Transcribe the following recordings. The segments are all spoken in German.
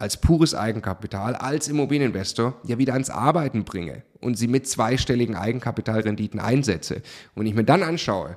als pures Eigenkapital, als Immobilieninvestor ja wieder ans Arbeiten bringe und sie mit zweistelligen Eigenkapitalrenditen einsetze. Und ich mir dann anschaue,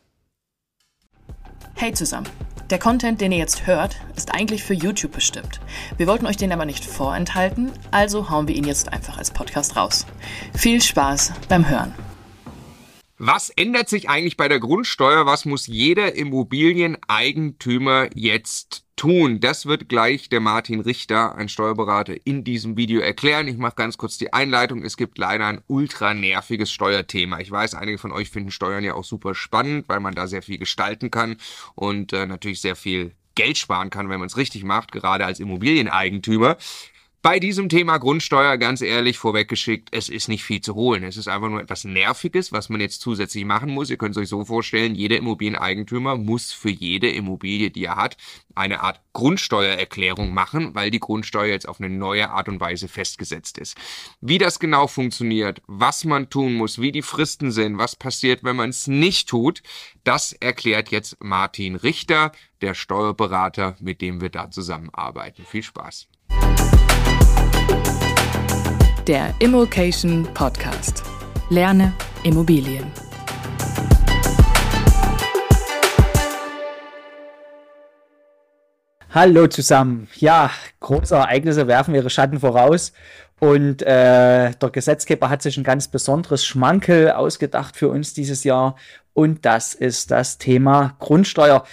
Hey zusammen! Der Content, den ihr jetzt hört, ist eigentlich für YouTube bestimmt. Wir wollten euch den aber nicht vorenthalten, also hauen wir ihn jetzt einfach als Podcast raus. Viel Spaß beim Hören! Was ändert sich eigentlich bei der Grundsteuer? Was muss jeder Immobilieneigentümer jetzt tun? Das wird gleich der Martin Richter, ein Steuerberater, in diesem Video erklären. Ich mache ganz kurz die Einleitung. Es gibt leider ein ultra nerviges Steuerthema. Ich weiß, einige von euch finden Steuern ja auch super spannend, weil man da sehr viel gestalten kann und äh, natürlich sehr viel Geld sparen kann, wenn man es richtig macht, gerade als Immobilieneigentümer. Bei diesem Thema Grundsteuer, ganz ehrlich, vorweggeschickt, es ist nicht viel zu holen. Es ist einfach nur etwas Nerviges, was man jetzt zusätzlich machen muss. Ihr könnt es euch so vorstellen, jeder Immobilieneigentümer muss für jede Immobilie, die er hat, eine Art Grundsteuererklärung machen, weil die Grundsteuer jetzt auf eine neue Art und Weise festgesetzt ist. Wie das genau funktioniert, was man tun muss, wie die Fristen sind, was passiert, wenn man es nicht tut, das erklärt jetzt Martin Richter, der Steuerberater, mit dem wir da zusammenarbeiten. Viel Spaß. Der Immokation Podcast. Lerne Immobilien. Hallo zusammen. Ja, große Ereignisse werfen ihre Schatten voraus. Und äh, der Gesetzgeber hat sich ein ganz besonderes Schmankel ausgedacht für uns dieses Jahr. Und das ist das Thema Grundsteuer.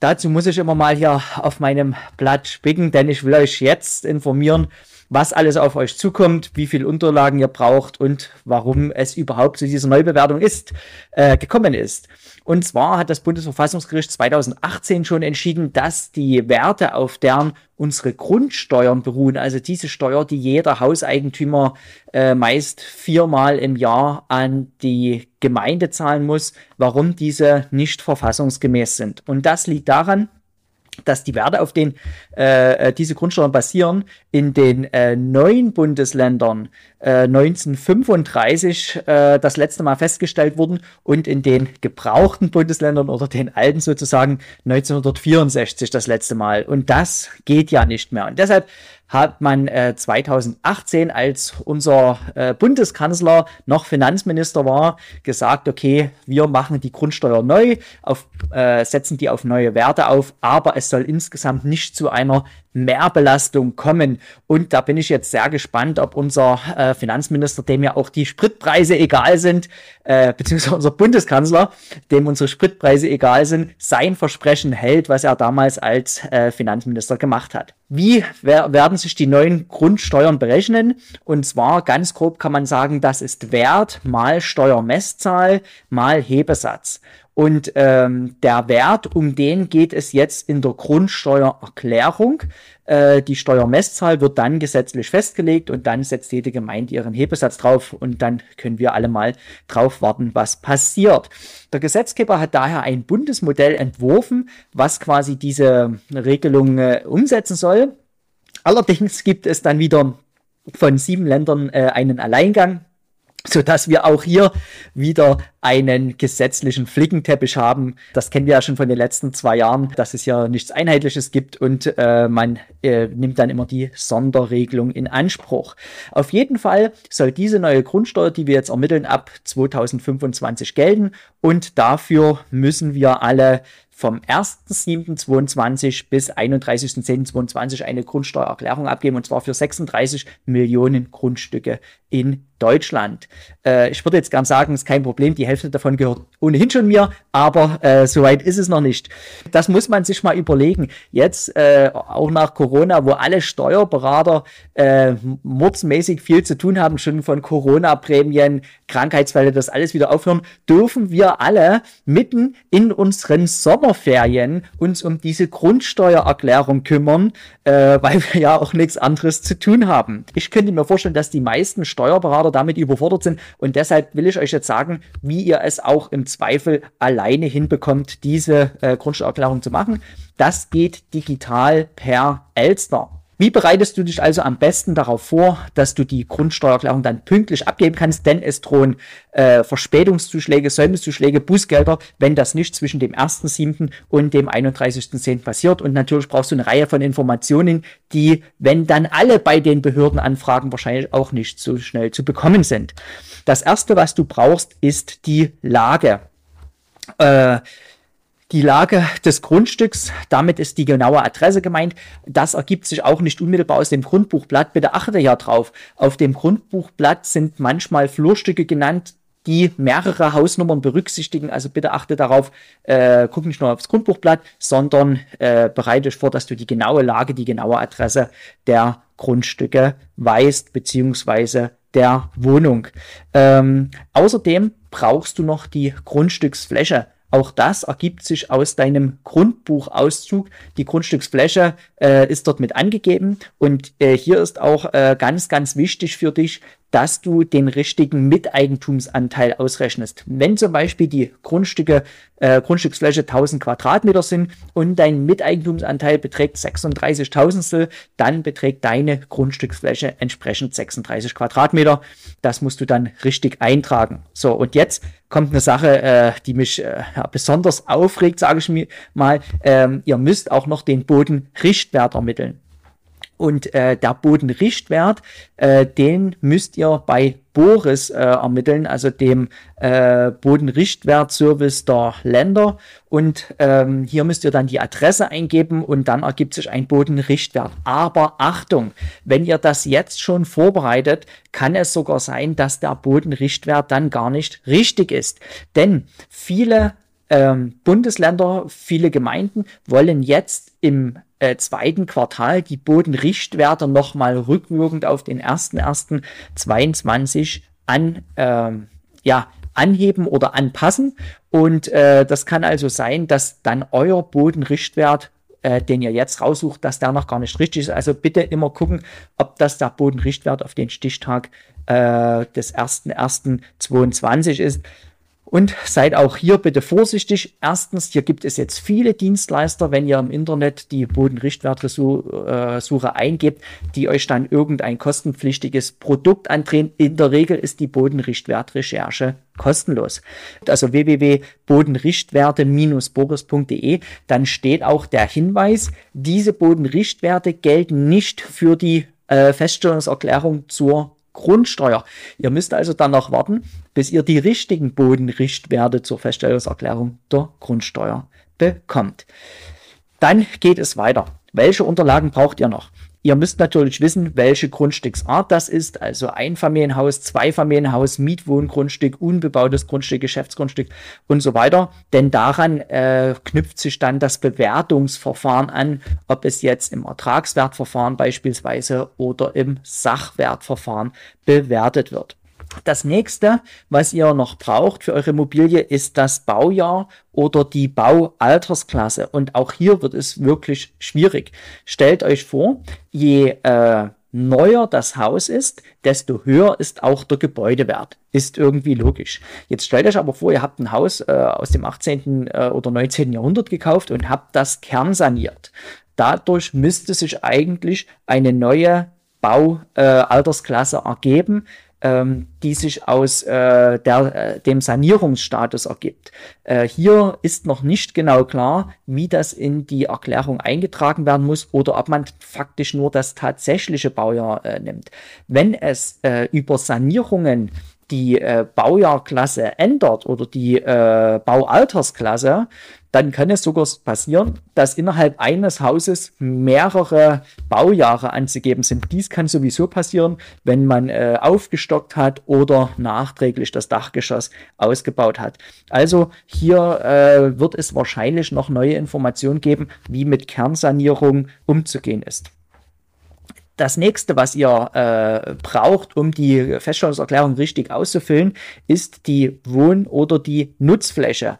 Dazu muss ich immer mal hier auf meinem Blatt spicken, denn ich will euch jetzt informieren, was alles auf euch zukommt, wie viel Unterlagen ihr braucht und warum es überhaupt zu dieser Neubewertung ist, äh, gekommen ist. Und zwar hat das Bundesverfassungsgericht 2018 schon entschieden, dass die Werte, auf deren unsere Grundsteuern beruhen, also diese Steuer, die jeder Hauseigentümer äh, meist viermal im Jahr an die Gemeinde zahlen muss, warum diese nicht verfassungsgemäß sind. Und das liegt daran, dass die Werte, auf denen äh, äh, diese Grundsteuern basieren, in den äh, neuen Bundesländern äh, 1935 äh, das letzte Mal festgestellt wurden und in den gebrauchten Bundesländern oder den alten sozusagen 1964 das letzte Mal. Und das geht ja nicht mehr. Und deshalb hat man äh, 2018, als unser äh, Bundeskanzler noch Finanzminister war, gesagt, okay, wir machen die Grundsteuer neu, auf, äh, setzen die auf neue Werte auf, aber es soll insgesamt nicht zu einer Mehrbelastung kommen. Und da bin ich jetzt sehr gespannt, ob unser äh, Finanzminister, dem ja auch die Spritpreise egal sind, äh, beziehungsweise unser Bundeskanzler, dem unsere Spritpreise egal sind, sein Versprechen hält, was er damals als äh, Finanzminister gemacht hat. Wie werden sich die neuen Grundsteuern berechnen? Und zwar ganz grob kann man sagen, das ist Wert mal Steuermesszahl mal Hebesatz. Und ähm, der Wert, um den geht es jetzt in der Grundsteuererklärung. Äh, die Steuermesszahl wird dann gesetzlich festgelegt und dann setzt jede Gemeinde ihren Hebesatz drauf und dann können wir alle mal drauf warten, was passiert. Der Gesetzgeber hat daher ein Bundesmodell entworfen, was quasi diese Regelung äh, umsetzen soll. Allerdings gibt es dann wieder von sieben Ländern äh, einen Alleingang so dass wir auch hier wieder einen gesetzlichen Flickenteppich haben. Das kennen wir ja schon von den letzten zwei Jahren, dass es ja nichts Einheitliches gibt und äh, man äh, nimmt dann immer die Sonderregelung in Anspruch. Auf jeden Fall soll diese neue Grundsteuer, die wir jetzt ermitteln, ab 2025 gelten und dafür müssen wir alle vom 1.7.22 bis 31.10.22 eine Grundsteuererklärung abgeben und zwar für 36 Millionen Grundstücke in Deutschland. Äh, ich würde jetzt gern sagen, ist kein Problem, die Hälfte davon gehört ohnehin schon mir, aber äh, soweit ist es noch nicht. Das muss man sich mal überlegen. Jetzt, äh, auch nach Corona, wo alle Steuerberater äh, mordsmäßig viel zu tun haben, schon von Corona-Prämien, Krankheitsfälle, das alles wieder aufhören, dürfen wir alle mitten in unseren Sommerferien uns um diese Grundsteuererklärung kümmern, äh, weil wir ja auch nichts anderes zu tun haben. Ich könnte mir vorstellen, dass die meisten Steuerberater damit überfordert sind und deshalb will ich euch jetzt sagen, wie ihr es auch im Zweifel alleine hinbekommt, diese äh, Grundsteuererklärung zu machen. Das geht digital per Elster. Wie bereitest du dich also am besten darauf vor, dass du die Grundsteuererklärung dann pünktlich abgeben kannst? Denn es drohen äh, Verspätungszuschläge, Säumniszuschläge, Bußgelder, wenn das nicht zwischen dem 1.7. und dem 31.10. passiert. Und natürlich brauchst du eine Reihe von Informationen, die, wenn dann alle bei den Behörden anfragen, wahrscheinlich auch nicht so schnell zu bekommen sind. Das Erste, was du brauchst, ist die Lage. Äh, die Lage des Grundstücks, damit ist die genaue Adresse gemeint. Das ergibt sich auch nicht unmittelbar aus dem Grundbuchblatt. Bitte achte ja drauf. Auf dem Grundbuchblatt sind manchmal Flurstücke genannt, die mehrere Hausnummern berücksichtigen. Also bitte achte darauf, äh, guck nicht nur aufs Grundbuchblatt, sondern äh, bereite dich vor, dass du die genaue Lage, die genaue Adresse der Grundstücke weißt, beziehungsweise der Wohnung. Ähm, außerdem brauchst du noch die Grundstücksfläche. Auch das ergibt sich aus deinem Grundbuchauszug. Die Grundstücksfläche äh, ist dort mit angegeben und äh, hier ist auch äh, ganz, ganz wichtig für dich, dass du den richtigen Miteigentumsanteil ausrechnest. Wenn zum Beispiel die Grundstücke, äh, Grundstücksfläche 1000 Quadratmeter sind und dein Miteigentumsanteil beträgt 36 Tausendstel, dann beträgt deine Grundstücksfläche entsprechend 36 Quadratmeter. Das musst du dann richtig eintragen. So, und jetzt kommt eine Sache, äh, die mich äh, ja, besonders aufregt, sage ich mir mal. Ähm, ihr müsst auch noch den Bodenrichtwert ermitteln. Und äh, der Bodenrichtwert, äh, den müsst ihr bei Boris äh, ermitteln, also dem äh, Bodenrichtwertservice der Länder. Und ähm, hier müsst ihr dann die Adresse eingeben und dann ergibt sich ein Bodenrichtwert. Aber Achtung, wenn ihr das jetzt schon vorbereitet, kann es sogar sein, dass der Bodenrichtwert dann gar nicht richtig ist. Denn viele ähm, Bundesländer, viele Gemeinden wollen jetzt im äh, zweiten Quartal die Bodenrichtwerte nochmal rückwirkend auf den 1.1.22 an, äh, ja, anheben oder anpassen. Und äh, das kann also sein, dass dann euer Bodenrichtwert äh, den ihr jetzt raussucht, dass der noch gar nicht richtig ist. Also bitte immer gucken, ob das der Bodenrichtwert auf den Stichtag äh, des 1.1.22 ist. Und seid auch hier bitte vorsichtig. Erstens, hier gibt es jetzt viele Dienstleister, wenn ihr im Internet die Bodenrichtwertsuche äh, eingebt, die euch dann irgendein kostenpflichtiges Produkt andrehen. In der Regel ist die Bodenrichtwertrecherche kostenlos. Also www.bodenrichtwerte-boris.de, dann steht auch der Hinweis, diese Bodenrichtwerte gelten nicht für die äh, Feststellungserklärung zur Grundsteuer. Ihr müsst also dann noch warten, bis ihr die richtigen Bodenrichtwerte zur Feststellungserklärung der Grundsteuer bekommt. Dann geht es weiter. Welche Unterlagen braucht ihr noch? Ihr müsst natürlich wissen, welche Grundstücksart das ist, also Einfamilienhaus, Zweifamilienhaus, Mietwohngrundstück, unbebautes Grundstück, Geschäftsgrundstück und so weiter. Denn daran äh, knüpft sich dann das Bewertungsverfahren an, ob es jetzt im Ertragswertverfahren beispielsweise oder im Sachwertverfahren bewertet wird. Das nächste, was ihr noch braucht für eure Immobilie, ist das Baujahr oder die Baualtersklasse. Und auch hier wird es wirklich schwierig. Stellt euch vor, je äh, neuer das Haus ist, desto höher ist auch der Gebäudewert. Ist irgendwie logisch. Jetzt stellt euch aber vor, ihr habt ein Haus äh, aus dem 18. Äh, oder 19. Jahrhundert gekauft und habt das kernsaniert. Dadurch müsste sich eigentlich eine neue Baualtersklasse äh, ergeben, ähm, die sich aus äh, der, äh, dem Sanierungsstatus ergibt. Äh, hier ist noch nicht genau klar, wie das in die Erklärung eingetragen werden muss oder ob man faktisch nur das tatsächliche Baujahr äh, nimmt. Wenn es äh, über Sanierungen die äh, Baujahrklasse ändert oder die äh, Baualtersklasse, dann kann es sogar passieren, dass innerhalb eines Hauses mehrere Baujahre anzugeben sind. Dies kann sowieso passieren, wenn man äh, aufgestockt hat oder nachträglich das Dachgeschoss ausgebaut hat. Also hier äh, wird es wahrscheinlich noch neue Informationen geben, wie mit Kernsanierung umzugehen ist. Das nächste, was ihr äh, braucht, um die Feststellungserklärung richtig auszufüllen, ist die Wohn- oder die Nutzfläche.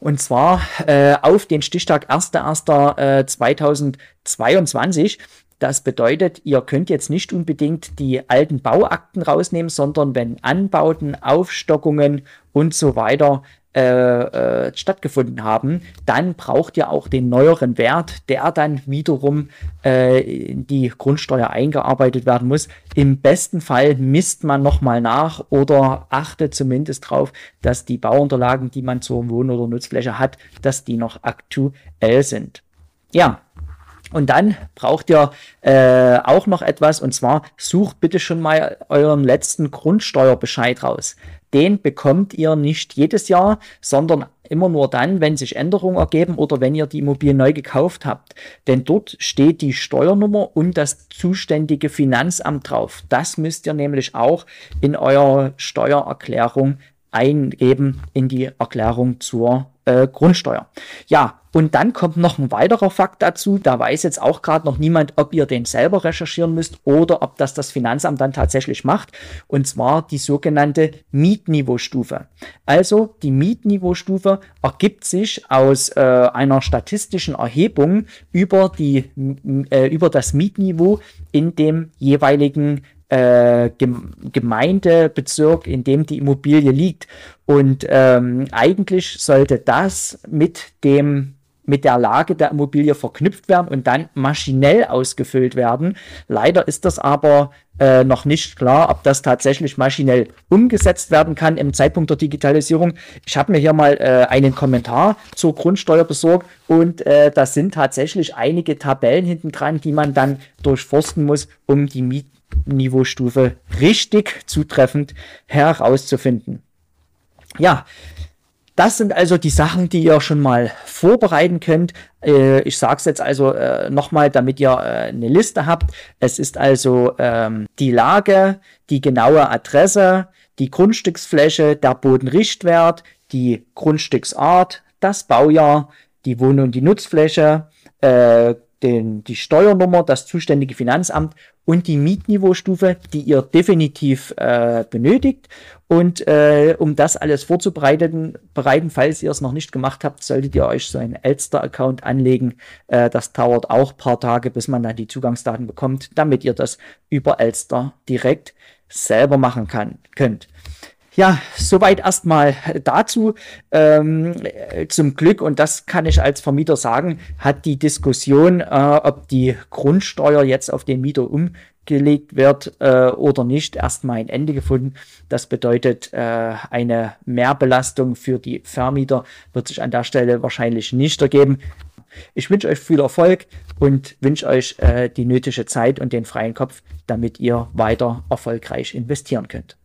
Und zwar äh, auf den Stichtag 1.1.2022. Äh, das bedeutet, ihr könnt jetzt nicht unbedingt die alten Bauakten rausnehmen, sondern wenn Anbauten, Aufstockungen und so weiter äh, äh, stattgefunden haben, dann braucht ihr auch den neueren Wert, der dann wiederum äh, in die Grundsteuer eingearbeitet werden muss. Im besten Fall misst man nochmal nach oder achtet zumindest darauf, dass die Bauunterlagen, die man zur Wohn- oder Nutzfläche hat, dass die noch aktuell sind. Ja, und dann braucht ihr äh, auch noch etwas, und zwar sucht bitte schon mal euren letzten Grundsteuerbescheid raus. Den bekommt ihr nicht jedes Jahr, sondern immer nur dann, wenn sich Änderungen ergeben oder wenn ihr die Immobilie neu gekauft habt. Denn dort steht die Steuernummer und das zuständige Finanzamt drauf. Das müsst ihr nämlich auch in eurer Steuererklärung eingeben in die Erklärung zur äh, Grundsteuer. Ja, und dann kommt noch ein weiterer Fakt dazu. Da weiß jetzt auch gerade noch niemand, ob ihr den selber recherchieren müsst oder ob das das Finanzamt dann tatsächlich macht. Und zwar die sogenannte Mietniveaustufe. Also die Mietniveaustufe ergibt sich aus äh, einer statistischen Erhebung über, die, äh, über das Mietniveau in dem jeweiligen äh, Gemeindebezirk, in dem die Immobilie liegt. Und ähm, eigentlich sollte das mit dem mit der Lage der Immobilie verknüpft werden und dann maschinell ausgefüllt werden. Leider ist das aber äh, noch nicht klar, ob das tatsächlich maschinell umgesetzt werden kann im Zeitpunkt der Digitalisierung. Ich habe mir hier mal äh, einen Kommentar zur Grundsteuer besorgt und äh, da sind tatsächlich einige Tabellen hinten dran, die man dann durchforsten muss, um die Miet Niveaustufe richtig zutreffend herauszufinden. Ja, das sind also die Sachen, die ihr schon mal vorbereiten könnt. Äh, ich sage es jetzt also äh, nochmal, damit ihr äh, eine Liste habt. Es ist also ähm, die Lage, die genaue Adresse, die Grundstücksfläche, der Bodenrichtwert, die Grundstücksart, das Baujahr, die Wohn- und die Nutzfläche, äh, den, die Steuernummer, das zuständige Finanzamt und die Mietniveaustufe, die ihr definitiv äh, benötigt. Und äh, um das alles vorzubereiten, bereiten, falls ihr es noch nicht gemacht habt, solltet ihr euch so einen Elster-Account anlegen. Äh, das dauert auch paar Tage, bis man dann die Zugangsdaten bekommt, damit ihr das über Elster direkt selber machen kann, könnt. Ja, soweit erstmal dazu. Ähm, zum Glück, und das kann ich als Vermieter sagen, hat die Diskussion, äh, ob die Grundsteuer jetzt auf den Mieter umgelegt wird äh, oder nicht, erstmal ein Ende gefunden. Das bedeutet, äh, eine Mehrbelastung für die Vermieter wird sich an der Stelle wahrscheinlich nicht ergeben. Ich wünsche euch viel Erfolg und wünsche euch äh, die nötige Zeit und den freien Kopf, damit ihr weiter erfolgreich investieren könnt.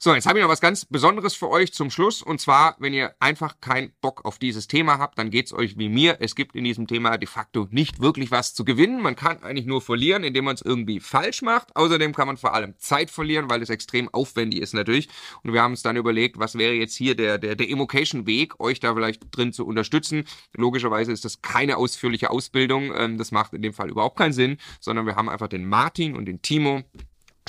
So, jetzt habe ich noch was ganz Besonderes für euch zum Schluss. Und zwar, wenn ihr einfach keinen Bock auf dieses Thema habt, dann geht's euch wie mir. Es gibt in diesem Thema de facto nicht wirklich was zu gewinnen. Man kann eigentlich nur verlieren, indem man es irgendwie falsch macht. Außerdem kann man vor allem Zeit verlieren, weil es extrem aufwendig ist natürlich. Und wir haben uns dann überlegt, was wäre jetzt hier der, der, der Immocation-Weg, euch da vielleicht drin zu unterstützen. Logischerweise ist das keine ausführliche Ausbildung. Ähm, das macht in dem Fall überhaupt keinen Sinn, sondern wir haben einfach den Martin und den Timo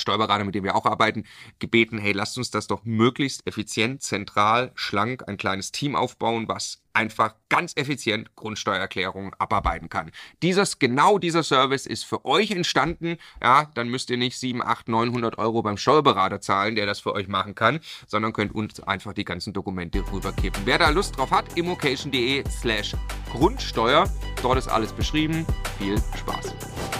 Steuerberater, mit dem wir auch arbeiten, gebeten, hey, lasst uns das doch möglichst effizient, zentral, schlank, ein kleines Team aufbauen, was einfach ganz effizient Grundsteuererklärungen abarbeiten kann. Dieses, genau dieser Service ist für euch entstanden. Ja, dann müsst ihr nicht 7, 8, 900 Euro beim Steuerberater zahlen, der das für euch machen kann, sondern könnt uns einfach die ganzen Dokumente rüberkippen. Wer da Lust drauf hat, immocation.de slash Grundsteuer. Dort ist alles beschrieben. Viel Spaß.